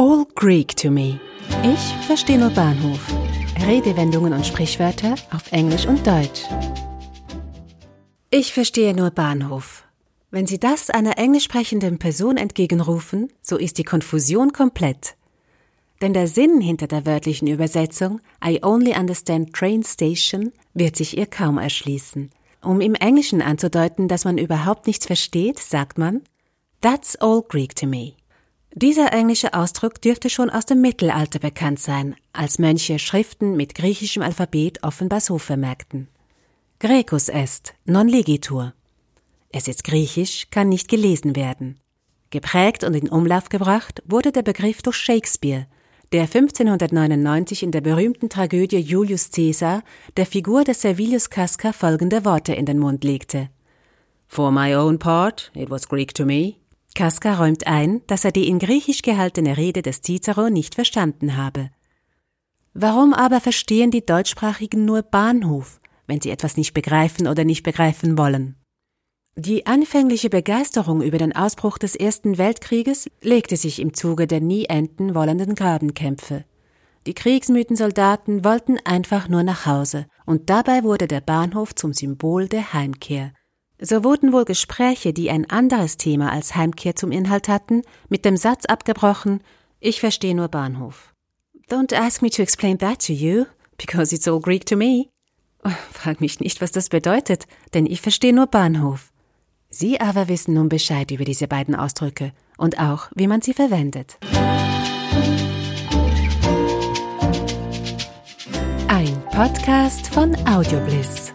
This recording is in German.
All Greek to me. Ich verstehe nur Bahnhof. Redewendungen und Sprichwörter auf Englisch und Deutsch. Ich verstehe nur Bahnhof. Wenn Sie das einer englisch sprechenden Person entgegenrufen, so ist die Konfusion komplett. Denn der Sinn hinter der wörtlichen Übersetzung I only understand train station wird sich ihr kaum erschließen. Um im Englischen anzudeuten, dass man überhaupt nichts versteht, sagt man That's all Greek to me. Dieser englische Ausdruck dürfte schon aus dem Mittelalter bekannt sein, als Mönche Schriften mit griechischem Alphabet offenbar so vermerkten. Grecus est, non legitur. Es ist griechisch, kann nicht gelesen werden. Geprägt und in Umlauf gebracht wurde der Begriff durch Shakespeare, der 1599 in der berühmten Tragödie Julius Caesar der Figur des Servilius Casca folgende Worte in den Mund legte. For my own part, it was Greek to me. Casca räumt ein, dass er die in Griechisch gehaltene Rede des Cicero nicht verstanden habe. Warum aber verstehen die Deutschsprachigen nur Bahnhof, wenn sie etwas nicht begreifen oder nicht begreifen wollen? Die anfängliche Begeisterung über den Ausbruch des Ersten Weltkrieges legte sich im Zuge der nie enden wollenden Grabenkämpfe. Die kriegsmüden Soldaten wollten einfach nur nach Hause, und dabei wurde der Bahnhof zum Symbol der Heimkehr. So wurden wohl Gespräche, die ein anderes Thema als Heimkehr zum Inhalt hatten, mit dem Satz abgebrochen Ich verstehe nur Bahnhof. Don't ask me to explain that to you, because it's all Greek to me. Oh, frag mich nicht, was das bedeutet, denn ich verstehe nur Bahnhof. Sie aber wissen nun Bescheid über diese beiden Ausdrücke und auch, wie man sie verwendet. Ein Podcast von Audiobliss.